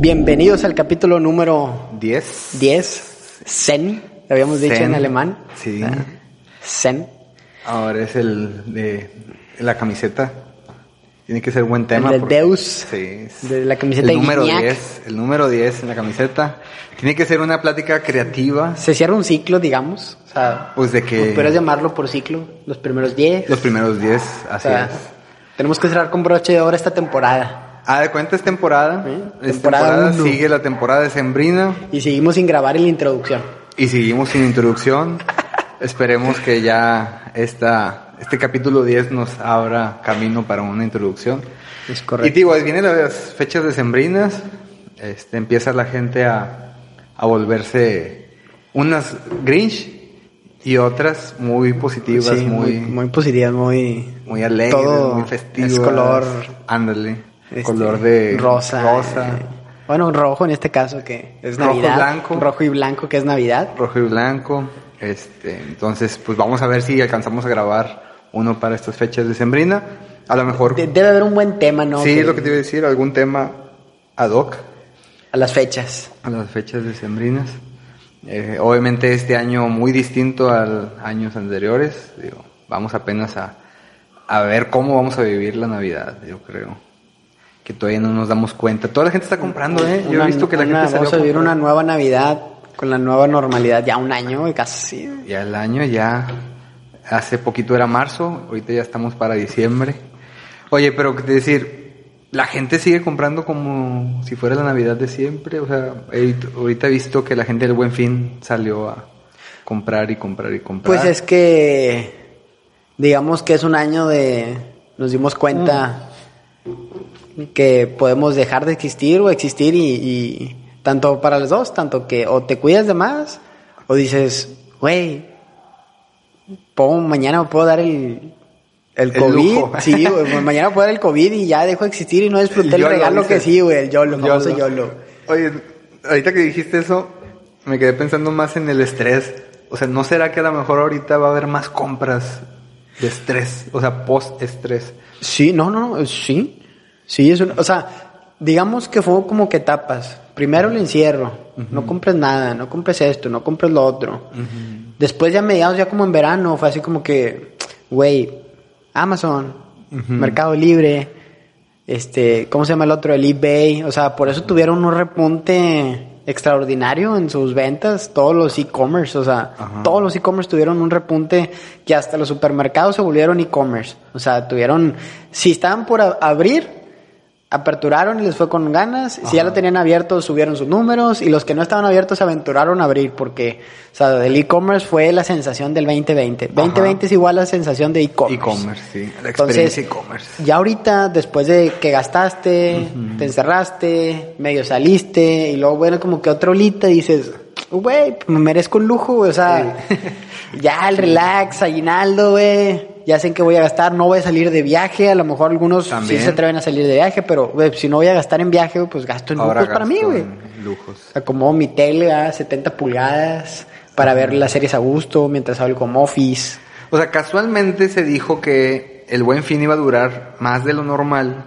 Bienvenidos al capítulo número 10. 10, Zen, lo habíamos dicho Zen. en alemán. Sí. Ah, Zen. Ahora es el de la camiseta. Tiene que ser buen tema. El de Deus. Sí. De la camiseta el número Guiñac. 10. El número 10 en la camiseta. Tiene que ser una plática creativa. Se cierra un ciclo, digamos. O sea, Pues de que puedes llamarlo por ciclo, los primeros 10. los primeros 10. O Así sea, es. tenemos que cerrar con broche de oro esta temporada. Ah, de cuenta es temporada. Sí, Es temporada temporada. Sigue la temporada de Sembrina. Y seguimos sin grabar en la introducción. Y seguimos sin introducción. Esperemos que ya esta, este capítulo 10 nos abra camino para una introducción. Es Y correcto. digo, ahí vienen las fechas decembrinas, este, empieza la gente a, a volverse unas Grinch y otras muy positivas, Sí, muy, muy, muy positivas, muy... muy alegres, todo muy festivas. es color, Ándale, este, color de rosa. rosa, eh, bueno, rojo en este caso que es Rojo y Navidad. blanco. Rojo y blanco que es Navidad. rojo y blanco. Este, entonces, pues vamos a ver si alcanzamos a grabar uno para estas fechas decembrinas. A lo mejor, De- debe haber un buen tema, ¿no? sí, Que- lo que te iba a decir, algún tema ad hoc. A las fechas. a las fechas decembrinas. Eh, obviamente este año muy distinto a años anteriores. Digo, vamos apenas a, a ver cómo vamos a vivir la Navidad, yo creo. Que todavía no nos damos cuenta. Toda la gente está comprando, ¿eh? Yo Una- he visto que la una- gente Vamos a vivir una nueva Navidad con la nueva normalidad. Ya un año, casi. Ya el año ya... Hace poquito era marzo, ahorita ya estamos para diciembre. Oye, pero te decir, la gente sigue comprando como si fuera la Navidad de siempre. O sea, he- ahorita he visto que la gente del Buen Fin salió a comprar y comprar y comprar. Pues es que, digamos que es un año de, nos dimos cuenta que podemos dejar de existir o existir y, y tanto para los dos, tanto que o te cuidas de más o dices, güey, mañana me puedo dar el, el El COVID, lujo. sí, güey, mañana puedo dar el COVID y ya dejo de existir y no disfruté el, YOLO, regalo que sí, güey, el YOLO, el famoso YOLO. YOLO. Oye, ahorita que dijiste eso, me quedé pensando más en el estrés. O sea, ¿no será que a lo mejor ahorita va a haber más compras de estrés? O sea, post-estrés. Sí, no, no, no, sí. Sí, es un, o sea, digamos que fue como que etapas. Primero el encierro, no compres nada, no compres esto, no compres lo otro. Después ya mediados, ya como en verano, fue así como que, güey, Amazon, Mercado Libre, este, ¿cómo se llama el otro? El eBay, o sea, por eso tuvieron un repunte extraordinario en sus ventas, todos los e-commerce, o sea, Ajá. todos los e-commerce tuvieron un repunte que hasta los supermercados se volvieron e-commerce, o sea, tuvieron, si estaban por abrir, aperturaron y les fue con ganas, si ya lo tenían abierto subieron sus números. Y los que no estaban abiertos se aventuraron a abrir porque, o sea, el e-commerce fue la sensación del 2020, 2020 es igual a la sensación de e-commerce. E-commerce, sí. La Entonces, experiencia e-commerce. ya ahorita, después de que gastaste, te encerraste, medio saliste, y luego, bueno, como que otra olita, dices, güey, me merezco un lujo, o sea, ya el relax, aguinaldo, güey, ya sé en qué voy a gastar, no voy a salir de viaje, a lo mejor algunos También. sí se atreven a salir de viaje, pero, güey, si no voy a gastar en viaje, pues gasto en Ahora lujos para mí, güey. Lujos. Acomodo mi tele a 70 pulgadas para ver las series a gusto mientras hago el home office. O sea, casualmente se dijo que el buen fin iba a durar más de lo normal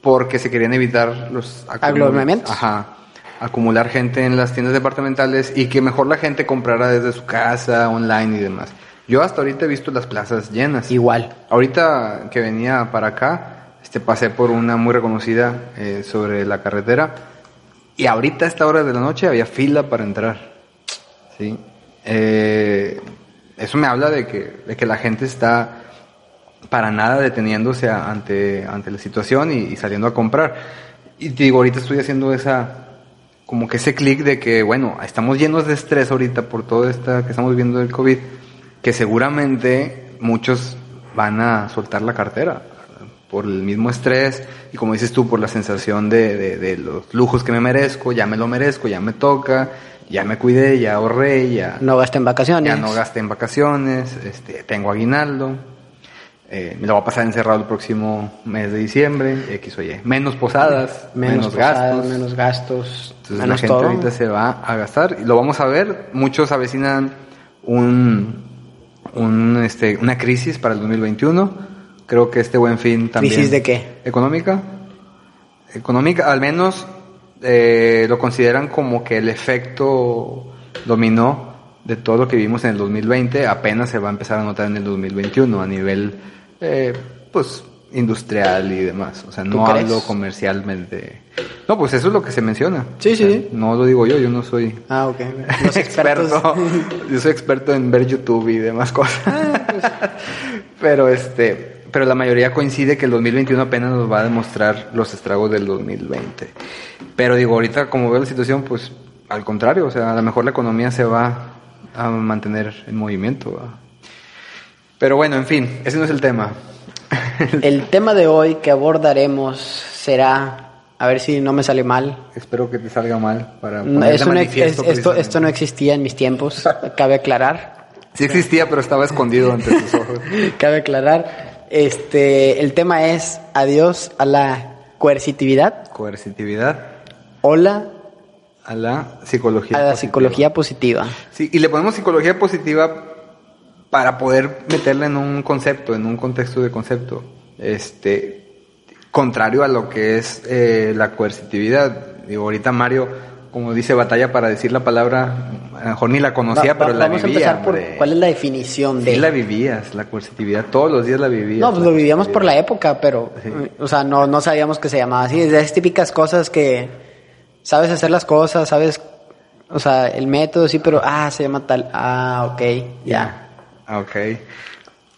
porque se querían evitar los Aglomeramientos. Ajá. Acumular gente en las tiendas departamentales y que mejor la gente comprara desde su casa, online y demás. Yo hasta ahorita he visto las plazas llenas. Igual. Ahorita que venía para acá, este pasé por una muy reconocida eh, sobre la carretera y ahorita a esta hora de la noche había fila para entrar. Sí. Eh, eso me habla de que, de que la gente está para nada deteniéndose a- ante, ante la situación y, y saliendo a comprar. Y te digo, ahorita estoy haciendo esa, como que ese clic de que, bueno, estamos llenos de estrés ahorita por todo esto que estamos viendo del COVID, que seguramente muchos van a soltar la cartera por el mismo estrés y como dices tú, por la sensación de, de- de los lujos que me merezco, ya me lo merezco, ya me toca, ya me cuidé, ya ahorré, ya No gasten en vacaciones. ya no gasté en vacaciones, este, tengo aguinaldo, eh, me lo voy a pasar encerrado el próximo mes de diciembre, X o Y. Menos posadas, menos, menos, posadas, gastos. menos gastos, Entonces la menos gente todo. ahorita se va a gastar y lo vamos a ver. Muchos avecinan un, un, este, una crisis para el 2021. Creo que este buen fin también. ¿Crisis de qué? Económica. Económica, al menos eh, lo consideran como que el efecto dominó de todo lo que vimos en el 2020 apenas se va a empezar a notar en el 2021 a nivel, eh, pues, industrial y demás. O sea, no hablo comercialmente. No, pues eso es lo que se menciona. Sí, O sea, sí. No lo digo yo, yo no soy Ah, ok. Los experto. Yo soy experto en ver YouTube y demás cosas. pero este, pero la mayoría coincide que el 2021 apenas nos va a demostrar los estragos del 2020. Pero digo, ahorita como veo la situación, pues al contrario, o sea, a lo mejor la economía se va a mantener en movimiento. Pero bueno, en fin, ese no es el tema. El tema de hoy que abordaremos será, a ver si no me sale mal. Espero que te salga mal para No, poner de es esto, no existía en mis tiempos, cabe aclarar. Sí existía, pero estaba escondido ante tus ojos. Cabe aclarar. Este, el tema es adiós a la coercitividad Coercitividad o la, a la psicología. a la positiva. psicología positiva. Sí, y le ponemos psicología positiva para poder meterla en un concepto, en un contexto de concepto. Este, contrario a lo que es eh, la coercitividad. Digo, ahorita Mario, como dice, batalla para decir la palabra, a lo mejor ni la conocía, Va- pero la vamos vivía. a empezar por hombre. cuál es la definición Sí de. la vivías, la coercitividad, todos los días la vivías. No, pues lo vivíamos por la época, pero, Sí. o sea, no, no sabíamos que se llamaba así. Es de esas típicas cosas que sabes hacer las cosas, sabes, o sea, el método, sí, pero, ah, se llama tal, ah, ok, ya. Ah, Ok.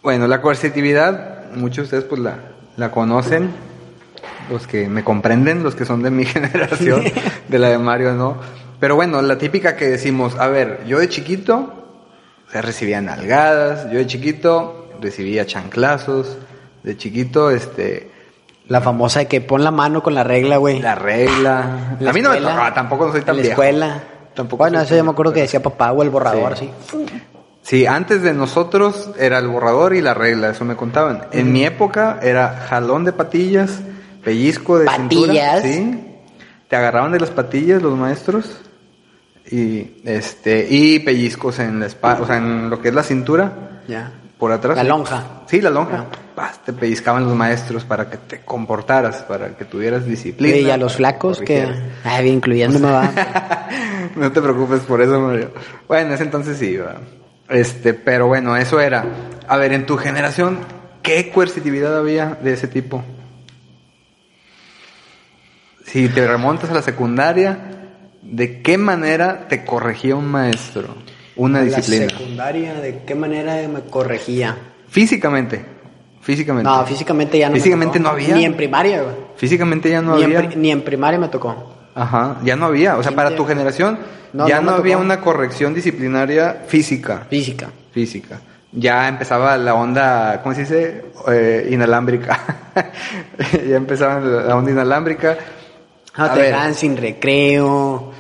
Bueno, la coercitividad, muchos de ustedes pues la, la conocen, los que me comprenden, los que son de mi generación, de la de Mario, ¿no? Pero bueno, la típica que decimos, a ver, yo de chiquito, o sea, recibía nalgadas, yo de chiquito recibía chanclazos, de chiquito, este, La famosa de que pon la mano con la regla, güey. la regla. La a mí no me escuela, tocaba, tampoco no soy tan la viejo. escuela. Tampoco bueno, eso ya me acuerdo que decía papá o el borrador, Sí. sí. Sí, antes de nosotros era el borrador y la regla, eso me contaban. En mi época era jalón de patillas, pellizco de ¿Patillas? cintura, sí. Te agarraban de las patillas los maestros y este y pellizcos en la espalda, o sea, en lo que es la cintura, Ya. por atrás. La lonja. Sí, la lonja. Te pellizcaban los maestros para que te comportaras, para que tuvieras disciplina. y a los flacos que, corrigieras. ay, incluyéndome, va. no te preocupes por eso, Mario. Bueno, en ese entonces sí, va. Este, pero bueno, eso era. A ver, en tu generación, ¿qué coercitividad había de ese tipo? Si te remontas a la secundaria, ¿de qué manera te corregía un maestro? Una En la disciplina. secundaria, ¿de qué manera me corregía? Físicamente. Físicamente. No, físicamente ya no me Físicamente tocó. no había. Ni en primaria, güey. Físicamente ya no ni, había. En ni en primaria me tocó. Ajá, ya no había. O sea, para tu generación No, ya no había una corrección disciplinaria física. Física. Física. Ya empezaba la onda, ¿cómo se dice? Eh, inalámbrica. ya empezaba la onda inalámbrica. No, te dejaban sin recreo.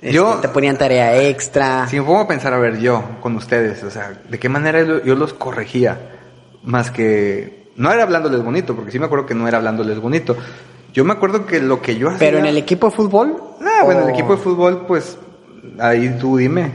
este, Yo- te ponían tarea extra. Si me pongo a pensar, a ver, yo con ustedes, o sea, ¿de qué manera yo los corregía? Más que... No era hablándoles bonito, porque sí me acuerdo que no era hablándoles bonito. Yo me acuerdo que lo que yo hacía... Pero en el equipo de fútbol. Ah, bueno, el o- equipo de fútbol, pues, ahí tú dime.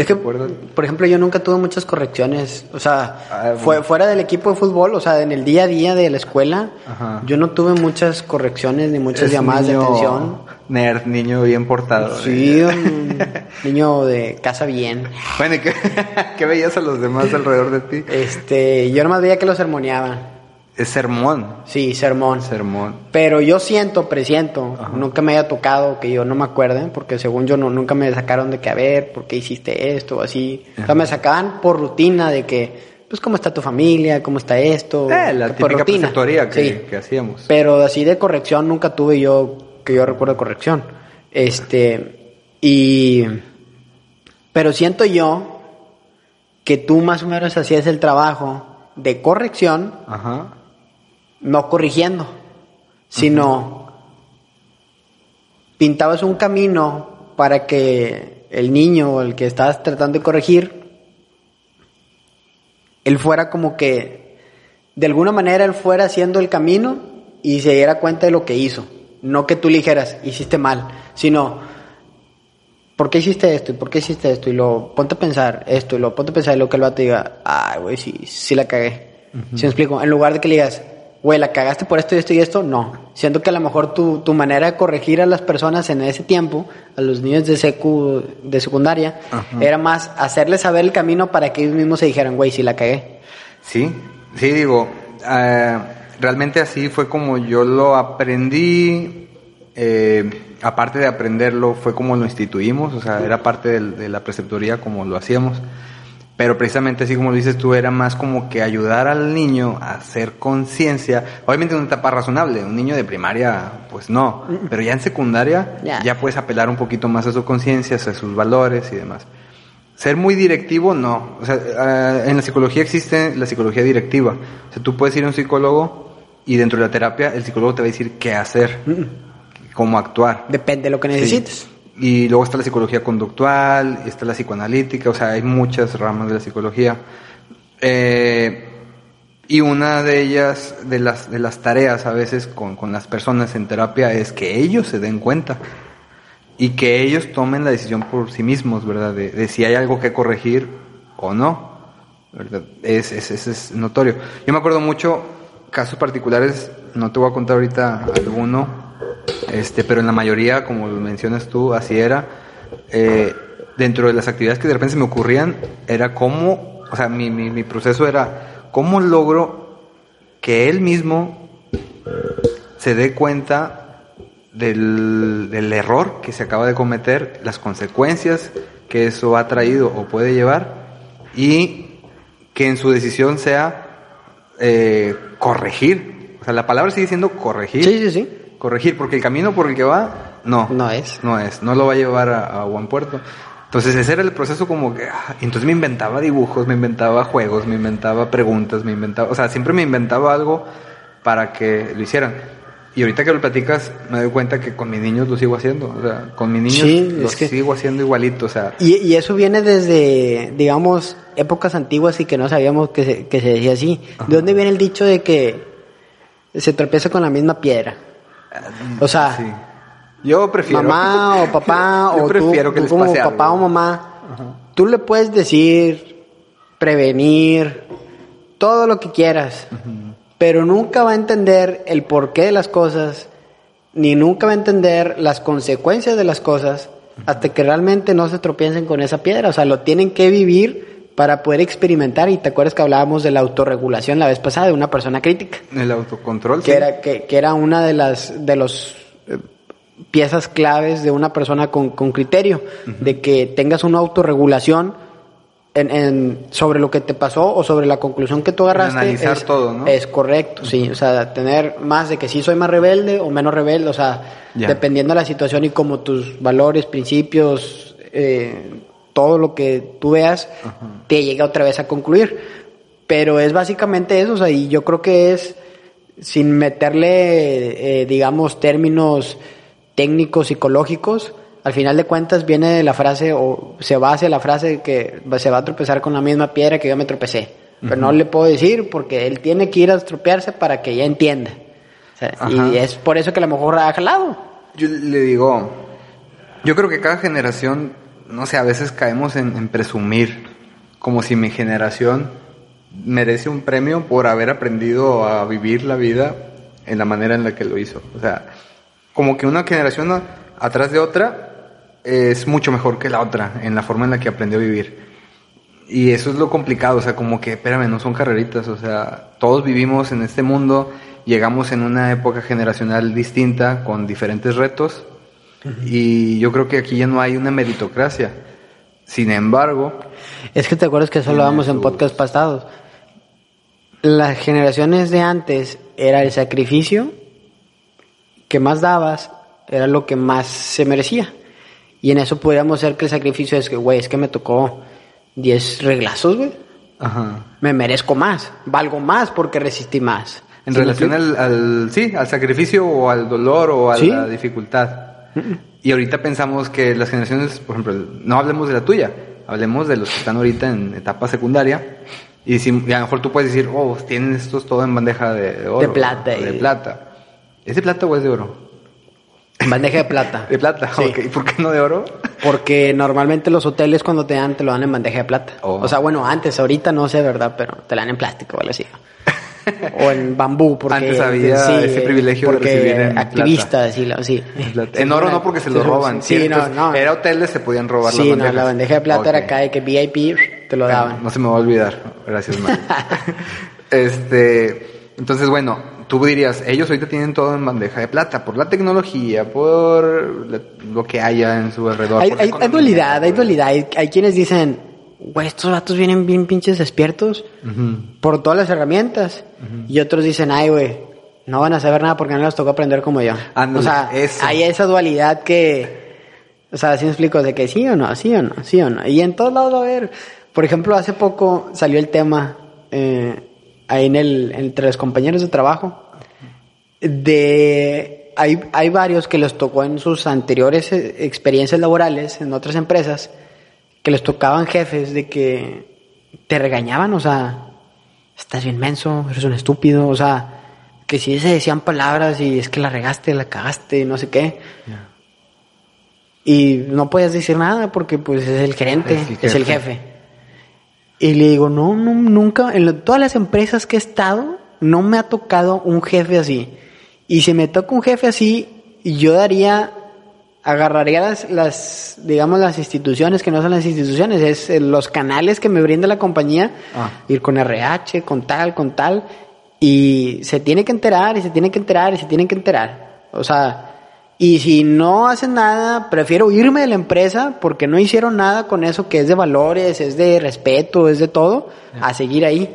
Es que, por ejemplo, yo nunca tuve muchas correcciones. O sea, Ah, bueno. fue, fuera del equipo de fútbol, o sea, en el día a día de la escuela, Ajá. yo no tuve muchas correcciones ni muchas Es llamadas niño de atención. Nerd, niño bien portado. Sí, un niño de casa bien. Bueno, ¿y qué, qué veías a los demás alrededor de ti? Este, yo nomás veía que lo sermoneaban. Es sermón. Sí, sermón. Sermón. Pero yo siento, presiento, nunca me haya tocado que yo no me acuerde, porque según yo no, nunca me sacaron de que a ver, ¿por qué hiciste esto o así? O sea, me sacaban por rutina de que, pues, ¿cómo está tu familia? ¿Cómo está esto? Eh, la Por típica rutina. preceptoría que, Sí. que hacíamos. Pero así de corrección nunca tuve yo, que yo recuerdo corrección. Este, y, pero siento yo que tú más o menos hacías el trabajo de corrección Ajá. No corrigiendo, sino pintabas un camino para que el niño o el que estabas tratando de corregir, él fuera como que, de alguna manera él fuera haciendo el camino y se diera cuenta de lo que hizo. No que tú le dijeras, hiciste mal, sino, ¿por qué hiciste esto? ¿Y por qué hiciste esto? Y lo ponte a pensar esto, y lo ponte a pensar y lo que el vato diga, ay, güey, sí, sí la cagué. ¿Sí me explico? En lugar de que le digas, güey, la cagaste por esto y esto y esto, no. Siento que a lo mejor tu, tu manera de corregir a las personas en ese tiempo, a los niños de secu, de secundaria, era más hacerles saber el camino para que ellos mismos se dijeran, güey, sí la cagué. Sí, sí, digo, eh, realmente así fue como yo lo aprendí. eh, aparte de aprenderlo, fue como lo instituimos, o sea, era parte del- de, la preceptoría como lo hacíamos. Pero precisamente así como lo dices tú, era más como que ayudar al niño a hacer conciencia. Obviamente en una etapa razonable, un niño de primaria, pues no. Pero ya en secundaria, Ya. ya puedes apelar un poquito más a su conciencia, a sus valores y demás. Ser muy directivo, no. O sea, eh, en la psicología existe la psicología directiva. O sea, tú puedes ir a un psicólogo y dentro de la terapia el psicólogo te va a decir qué hacer, cómo actuar. Depende de lo que necesites. Sí. Y luego está la psicología conductual, está la psicoanalítica, o sea, hay muchas ramas de la psicología. Eh, y una de ellas, de las, de las tareas a veces con, con las personas en terapia es que ellos se den cuenta y que ellos tomen la decisión por sí mismos, ¿verdad? De, si hay algo que corregir o no, ¿verdad? Es, es, es, es notorio. Yo me acuerdo mucho, casos particulares, no te voy a contar ahorita alguno, este, pero en la mayoría, como mencionas tú, así era. Eh, dentro de las actividades que de repente se me ocurrían, era cómo, o sea, mi, mi, mi proceso era cómo logro que él mismo se dé cuenta del, del error que se acaba de cometer, las consecuencias que eso ha traído o puede llevar y que en su decisión sea eh, corregir. O sea, la palabra sigue siendo corregir. Sí, sí, sí. Corregir, porque el camino por el que va, no. No es. No es, no lo va a llevar a, a buen puerto. Entonces ese era el proceso como que, ah, entonces me inventaba dibujos, me inventaba juegos, me inventaba preguntas, me inventaba, o sea, siempre me inventaba algo para que lo hicieran. Y ahorita que lo platicas, me doy cuenta que con mis niños lo sigo haciendo, o sea, con mis niños Sí, lo que- sigo haciendo igualito, o sea, Y, y eso viene desde, digamos, épocas antiguas y que no sabíamos que se, que se decía así. ¿De dónde viene el dicho de que se tropieza con la misma piedra? O sea, sí. Yo prefiero. mamá o papá Yo o prefiero tú, que tú les como pase papá algo. o mamá, tú le puedes decir, prevenir, todo lo que quieras, pero nunca va a entender el porqué de las cosas, ni nunca va a entender las consecuencias de las cosas hasta que realmente no se tropiecen con esa piedra. O sea, lo tienen que vivir para poder experimentar. Y te acuerdas que hablábamos de la autorregulación la vez pasada de una persona crítica El autocontrol. que sí. era, que, que era una de las de los eh, piezas claves de una persona con, con criterio, de que tengas una autorregulación en, en- sobre lo que te pasó o sobre la conclusión que tú agarraste. analizar es, todo, ¿no? Es correcto, sí. O sea, tener más de que sí soy más rebelde o menos rebelde, o sea, Ya. dependiendo de la situación y como tus valores, principios, eh, todo lo que tú veas, te llega otra vez a concluir. Pero es básicamente eso, o sea, y yo creo que es sin meterle, eh, digamos, términos técnicos, psicológicos, al final de cuentas viene de la frase, o se va hacia la frase que se va a tropezar con la misma piedra que yo me tropecé. Pero no le puedo decir porque él tiene que ir a estropearse para que ella entienda. O sea, Ajá. y es por eso que a lo mejor ha jalado. Yo le digo, yo creo que cada generación, no sé, a veces caemos en, presumir, como si mi generación merece un premio por haber aprendido a vivir la vida en la manera en la que lo hizo. O sea, como que una generación atrás de otra es mucho mejor que la otra en la forma en la que aprendió a vivir. Y eso es lo complicado, o sea, como que, espérame, no son carreritas, o sea, todos vivimos en este mundo, llegamos en una época generacional distinta, con diferentes retos, y yo creo que aquí ya no hay una meritocracia. Sin embargo, Es que te acuerdas que eso hablábamos en sus- podcast pasados. Las generaciones de antes era el sacrificio que más dabas, era lo que más se merecía. Y en eso podríamos ser que el sacrificio es que, güey, es que me tocó 10 reglazos, güey. ajá, Me merezco más, valgo más porque resistí más. en ¿Sí me relación al, al- sí, al sacrificio o al dolor o a Sí. la dificultad. Y ahorita pensamos que las generaciones, por ejemplo, no hablemos de la tuya, hablemos de los que están ahorita en etapa secundaria. Y, si, y a lo mejor tú puedes decir, oh, tienen estos todo en bandeja de, oro. De plata De plata. ¿Es de plata o es de oro? Bandeja de plata. De plata, Sí. ok. ¿Y por qué no de oro? Porque normalmente los hoteles cuando te dan, te lo dan en bandeja de plata. Oh. O sea, bueno, antes, ahorita no sé, ¿verdad? Pero te la dan en plástico o algo así. O en bambú, porque Antes había ese privilegio de recibir en activistas, sí, la- sí. En oro no porque se lo roban. Sí, no. Era hoteles, se podían robar Sí, las no, la bandeja de plata era acá de que VIP te lo daban. No se me va a olvidar. Gracias, Mario. este, entonces, bueno, tú dirías, ellos ahorita tienen todo en bandeja de plata, por la tecnología, por lo que haya en su alrededor. Hay, hay, dualidad, hay dualidad. Hay, hay quienes dicen, güey, estos vatos vienen bien pinches despiertos por todas las herramientas. Y otros dicen, ay, güey, no van a saber nada porque no les tocó aprender como yo. Ándale, o sea, eso. hay esa dualidad que, o sea, si me explico, de que sí o no, sí o no, sí o no. Y en todos lados va a haber. Por ejemplo, hace poco salió el tema eh, ahí en el, entre los compañeros de trabajo de hay, hay varios que les tocó en sus anteriores eh, experiencias laborales en otras empresas que les tocaban jefes de que te regañaban, o sea, estás bien menso, eres un estúpido, o sea, que si se decían palabras y es que la regaste, la cagaste, no sé qué. Y no podías decir nada porque pues es el gerente, Es el es el jefe. jefe. Y le digo, no, no, nunca, en lo- todas las empresas que he estado, no me ha tocado un jefe así. Y si me toca un jefe así, yo daría, agarraría las, las, digamos, las instituciones que no son las instituciones, es eh, los canales que me brinda la compañía, Ah. ir con RH, con tal, con tal, y se tiene que enterar, y se tiene que enterar, y se tiene que enterar. O sea, y si no hacen nada, prefiero irme de la empresa porque no hicieron nada con eso que es de valores, es de respeto, es de todo, a seguir ahí.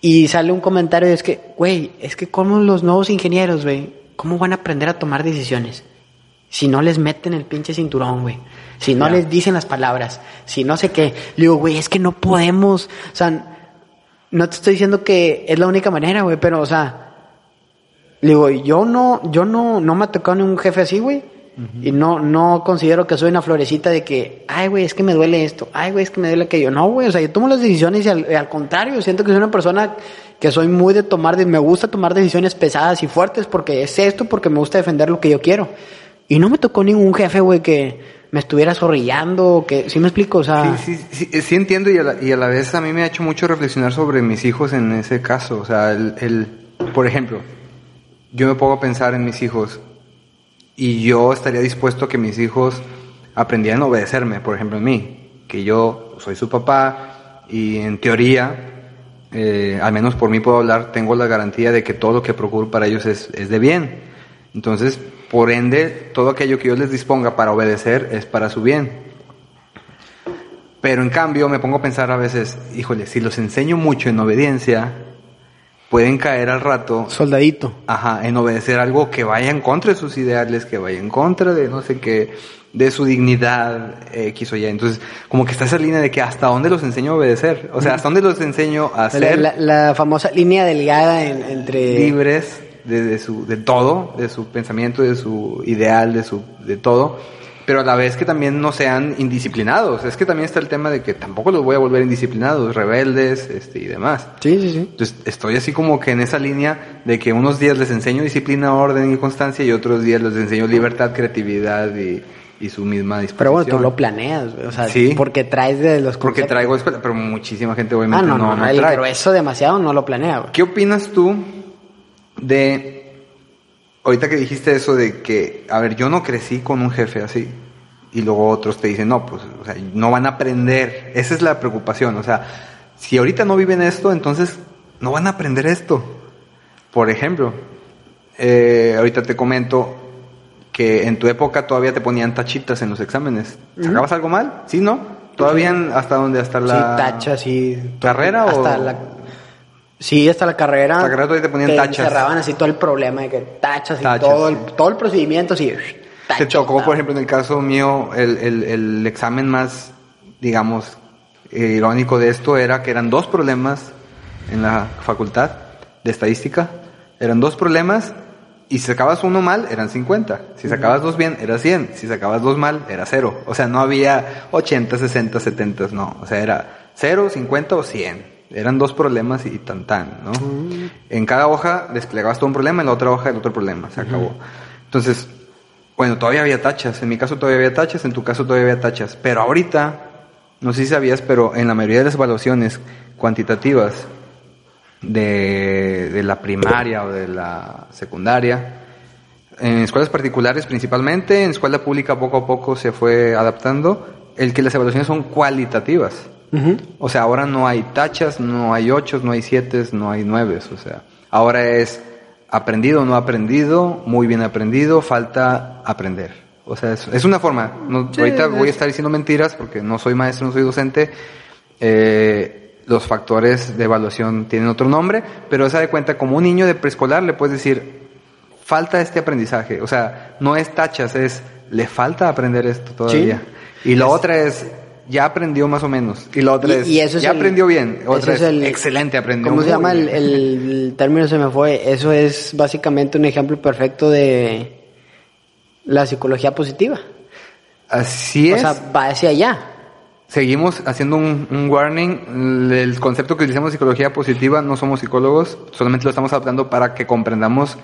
Y sale un comentario y es que, güey, es que como los nuevos ingenieros, güey, ¿cómo van a aprender a tomar decisiones? Si no les meten el pinche cinturón, güey. Si no les dicen las palabras. Si no sé qué. Le digo, güey, es que no podemos. O sea, no te estoy diciendo que es la única manera, güey, pero, o sea, le digo, yo no, yo no, no me ha tocado ningún jefe así, güey. Y no, no considero que soy una florecita de que, ay, güey, es que me duele esto, ay, güey, es que me duele aquello. No, güey, o sea, yo tomo las decisiones y al, al contrario, siento que soy una persona que soy muy de tomar, de, me gusta tomar decisiones pesadas y fuertes porque es esto, porque me gusta defender lo que yo quiero. Y no me tocó ningún jefe, güey, que me estuviera zorrillando, que, ¿sí me explico? O sea, Sí, sí, sí, sí entiendo y a, la, a vez a mí me ha hecho mucho reflexionar sobre mis hijos en ese caso. O sea, el, por ejemplo, yo me pongo a pensar en mis hijos y yo estaría dispuesto a que mis hijos aprendieran a obedecerme, por ejemplo, en mí, que yo soy su papá y en teoría, eh, al menos por mí puedo hablar, tengo la garantía de que todo lo que procuro para ellos es de bien. Entonces, por ende, todo aquello que yo les disponga para obedecer es para su bien. Pero en cambio me pongo a pensar a veces, híjole, si los enseño mucho en obediencia, pueden caer al rato, soldadito. ajá, en obedecer algo que vaya en contra de sus ideales, que vaya en contra de no sé qué, de su dignidad, X o Y. Entonces, como que está esa línea de que hasta dónde los enseño a obedecer, o sea, hasta dónde los enseño a La, ser la- la famosa línea delgada en- entre... libres de, de su, de todo, de su pensamiento, de su ideal, de su, de todo, pero a la vez que también no sean indisciplinados. Es que también está el tema de que tampoco los voy a volver indisciplinados, rebeldes, este, y demás. Sí, sí, sí. Entonces estoy así como que en esa línea de que unos días les enseño disciplina, orden y constancia y otros días les enseño libertad, creatividad y, y su misma disposición. Pero bueno, tú lo planeas, o sea, Sí. porque traes de los Porque conceptos. traigo escuela, pero muchísima gente Ah, obviamente no, no, no, no el trae. grueso demasiado no lo planea, güey. ¿Qué opinas tú de ahorita que dijiste eso de que, a ver, yo no crecí con un jefe así? Y luego otros te dicen, no, pues, o sea, no van a aprender. Esa es la preocupación. O sea, si ahorita no viven esto, entonces no van a aprender esto. Por ejemplo, eh, ahorita te comento que en tu época todavía te ponían tachitas en los exámenes. ¿Sacabas algo mal? ¿Sí, no? Todavía en- hasta donde, hasta la... Sí, tacha, sí. ¿Carrera hasta o...? la Sí, hasta la carrera. La carrera todavía te ponían tachas. cerraban así todo el problema de que tachas y Tachas, todo, sí. el, todo el procedimiento así. Te tachas, tocó, ah. por ejemplo, en el caso mío, el, el, el examen más, digamos, eh, irónico de esto era que eran dos problemas en la facultad de estadística. Eran dos problemas y si sacabas uno mal, eran 50. Si sacabas dos bien, era 100. Si sacabas dos mal, era cero. O sea, no había 80, 60, 70, no. O sea, era 0, 50 o 100. Eran dos problemas y tan tan, ¿no? En cada hoja desplegabas todo un problema, en la otra hoja el otro problema. Se acabó. Entonces, bueno, todavía había tachas. En mi caso todavía había tachas, en tu caso todavía había tachas. Pero ahorita, no sé si sabías, pero en la mayoría de las evaluaciones cuantitativas de de la primaria o de la secundaria. En escuelas particulares principalmente, en escuela pública poco a poco se fue adaptando, el que las evaluaciones son cualitativas. O sea, ahora no hay tachas, no hay ochos, no hay siete, no hay nueves. O sea, ahora es aprendido no aprendido, muy bien aprendido, falta aprender. O sea, es, es una forma. No, ahorita voy a estar diciendo mentiras porque no soy maestro, no soy docente. Eh, los factores de evaluación tienen otro nombre, pero se da cuenta como un niño de preescolar le puedes decir, falta este aprendizaje. O sea, no es tachas, es le falta aprender esto todavía. Y la otra es ya aprendió más o menos. Y la otra es, ya aprendió bien. Otra es, excelente, aprendió ¿Cómo se llama el, el, término? Se me fue. Eso es básicamente un ejemplo perfecto de la psicología positiva. Así es. O sea, va hacia allá. Seguimos haciendo un, un warning. El concepto que utilizamos psicología positiva, no somos psicólogos, solamente lo estamos adaptando para que comprendamos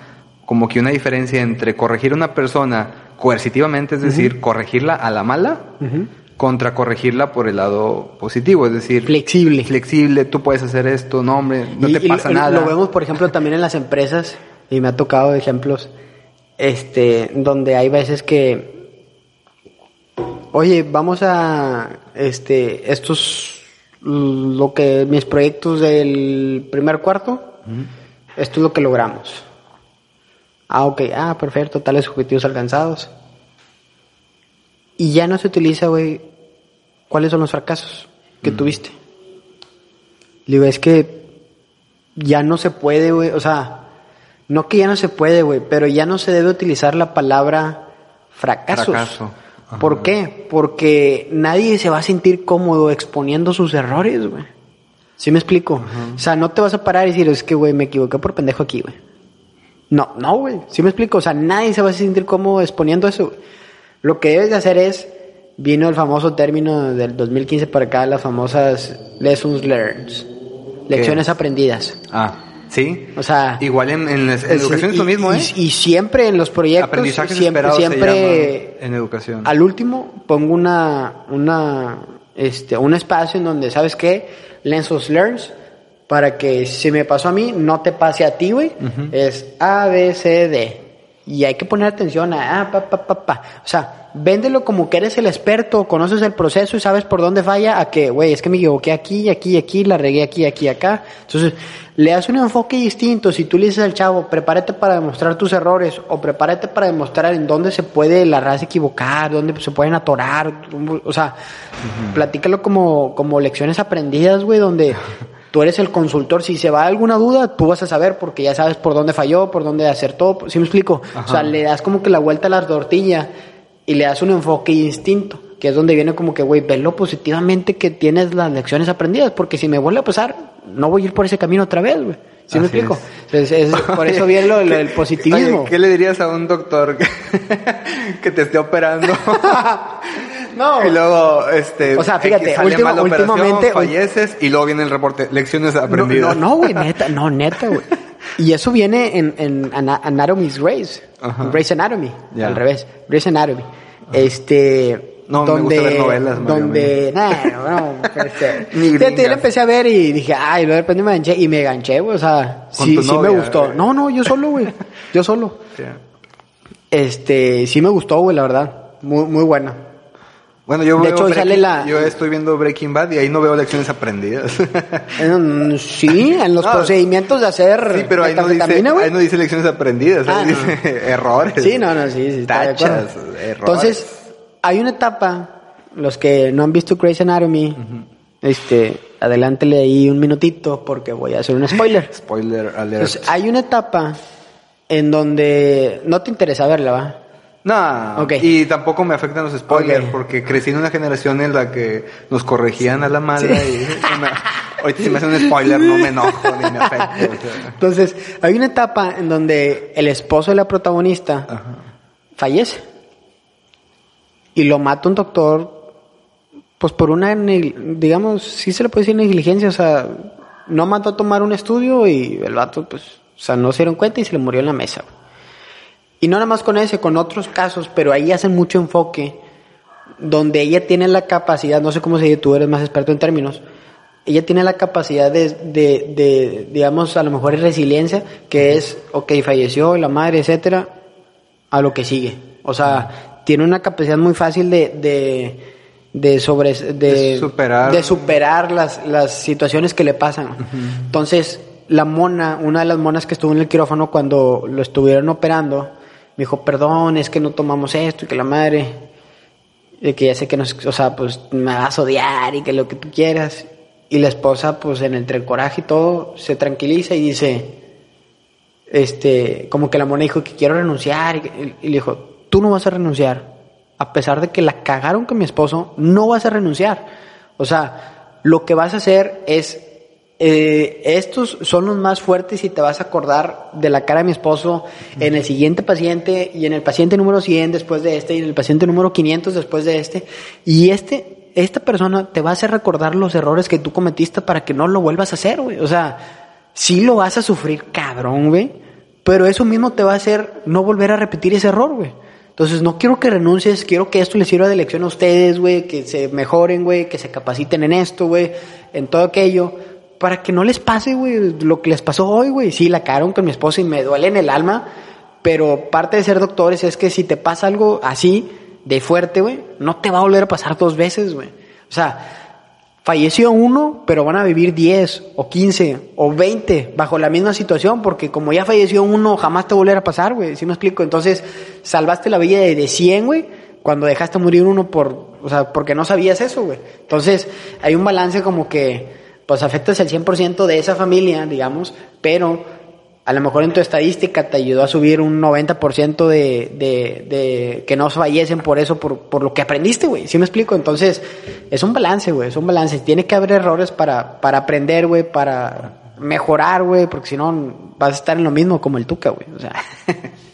como que una diferencia entre corregir a una persona coercitivamente, es decir, corregirla a la mala, contra corregirla por el lado positivo, es decir, flexible. Flexible, tú puedes hacer esto, no hombre, no te pasa nada. Lo vemos, por ejemplo, también en las empresas, y me ha tocado ejemplos, este, donde hay veces que, oye, vamos a, este, estos, lo que, mis proyectos del primer cuarto, esto es lo que logramos. Ah, ok, ah, perfecto, tales objetivos alcanzados. Y ya no se utiliza, güey, cuáles son los fracasos que mm. tuviste. Le digo, es que ya no se puede, güey, o sea, no que ya no se puede, güey, pero ya no se debe utilizar la palabra fracasos. Fracaso. ¿Por qué? Porque nadie se va a sentir cómodo exponiendo sus errores, güey. ¿Sí me explico? O sea, no te vas a parar y decir, es que, güey, me equivoqué por pendejo aquí, güey. No, no, güey. ¿Sí me explico? O sea, nadie se va a sentir cómodo exponiendo eso. Lo que debes de hacer es, vino el famoso término del 2015 para acá, las famosas lessons learned, lecciones aprendidas. Ah, sí. O sea, igual en, en, educación es lo mismo, ¿eh? Y, siempre en los proyectos, Aprendizajes siempre, siempre en educación. Al último pongo una, una, este, un espacio en donde, ¿sabes qué? Lessons learned para que si me pasó a mí, no te pase a ti, güey. Es A, B, C, D. Y hay que poner atención a, ah, pa, pa, pa, pa. O sea, véndelo como que eres el experto, conoces el proceso y sabes por dónde falla, a que, güey, es que me equivoqué aquí, aquí, aquí, la regué aquí, aquí, acá. Entonces, le das un enfoque distinto. Si tú le dices al chavo, prepárate para demostrar tus errores o prepárate para demostrar en dónde se puede la raza equivocar, dónde se pueden atorar. O sea, platícalo como, como lecciones aprendidas, güey, donde tú eres el consultor. Si se va alguna duda, tú vas a saber porque ya sabes por dónde falló, por dónde acertó. ¿Sí me explico? O sea, le das como que la vuelta a la tortilla y le das un enfoque distinto, que es donde viene como que, güey, velo positivamente que tienes las lecciones aprendidas, porque si me vuelve a pasar, no voy a ir por ese camino otra vez, güey. ¿Sí me explico? por eso viene lo, del positivismo. ¿Qué le dirías a un doctor que te esté operando? No. Y luego, este. O sea, fíjate, últimamente. Falleces y luego viene el reporte, lecciones aprendidas. No, no, güey, neta, no, neta, güey. Y eso viene en, en Anatomy's Grace. Grace Anatomy. Al revés. Grace Anatomy. Este. No, donde, me gusta ver novelas, Mario Donde, no, no, pues, yo empecé a ver y dije, ay, luego de repente me ganché y me ganché, güey, o sea, sí, sí me gustó. No, no, yo solo, güey, yo solo. Este, sí me gustó, güey, la verdad, muy, muy buena. Bueno, yo, yo estoy viendo Breaking Bad y ahí no veo lecciones aprendidas. sí, en los procedimientos de hacer Sí, pero ahí no, dice, ahí no dice lecciones aprendidas, ahí dice errores. Sí, no, no, sí, sí Tachas, errores. Entonces, hay una etapa, los que no han visto Grey's Anatomy, este, adelántele ahí un minutito porque voy a hacer un spoiler. spoiler alert. Entonces, hay una etapa en donde no te interesa verla, ¿va? No, y tampoco me afectan los spoilers porque crecí en una generación en la que nos corregían a la mala y hoy si me hacen un spoiler no me enojo ni me afecta. Entonces, hay una etapa en donde el esposo de la protagonista fallece. Y lo mata un doctor pues por una, digamos, sí se le puede decir negligencia, o sea, no mandó a tomar un estudio y el vato pues, o sea, no se dieron cuenta y se le murió en la mesa. Y no nada más con ese, con otros casos, pero ahí hacen mucho enfoque, donde ella tiene la capacidad, no sé cómo se dice, tú eres más experto en términos, ella tiene la capacidad de, de, de, digamos, a lo mejor es resiliencia, que es, ok, falleció la madre, etcétera, a lo que sigue. O sea, tiene una capacidad muy fácil de, de, de sobre, de, superar, de superar las, las situaciones que le pasan. Entonces, la mona, una de las monas que estuvo en el quirófano cuando lo estuvieron operando, me dijo, perdón, es que no tomamos esto y que la madre, de que ya sé que nos, o sea, pues me vas a odiar y que lo que tú quieras. Y la esposa, pues en entre el coraje y todo, se tranquiliza y dice, este, como que la mona dijo que quiero renunciar. Y, y le dijo, tú no vas a renunciar. A pesar de que la cagaron con mi esposo, no vas a renunciar. O sea, lo que vas a hacer es eh, estos son los más fuertes y te vas a acordar de la cara de mi esposo en el siguiente paciente y en el paciente número 100 después de este y en el paciente número 500 después de este. Y este, esta persona te va a hacer recordar los errores que tú cometiste para que no lo vuelvas a hacer, güey. O sea, sí lo vas a sufrir, cabrón, güey. Pero eso mismo te va a hacer no volver a repetir ese error, güey. Entonces, no quiero que renuncies, quiero que esto les sirva de lección a ustedes, güey, que se mejoren, güey, que se capaciten en esto, güey, en todo aquello, para que no les pase, güey, lo que les pasó hoy, güey. Sí, la cagaron con mi esposa y me duele en el alma, pero parte de ser doctores es que si te pasa algo así, de fuerte, güey, no te va a volver a pasar dos veces, güey. O sea, falleció uno, pero van a vivir 10 o 15 o 20 bajo la misma situación, porque como ya falleció uno, jamás te volverá a pasar, güey. ¿Sí me explico? Entonces, salvaste la vida de, de 100, güey, cuando dejaste morir uno por, o sea, porque no sabías eso, güey. Entonces, hay un balance como que, pues afectas el 100% de esa familia, digamos, pero a lo mejor en tu estadística te ayudó a subir un 90% de, de, de que no fallecen por eso, por, por lo que aprendiste, güey. ¿Sí me explico? Entonces, es un balance, güey, es un balance. Tiene que haber errores para, para aprender, güey, para mejorar, güey, porque si no vas a estar en lo mismo como el Tuca, güey. O sea.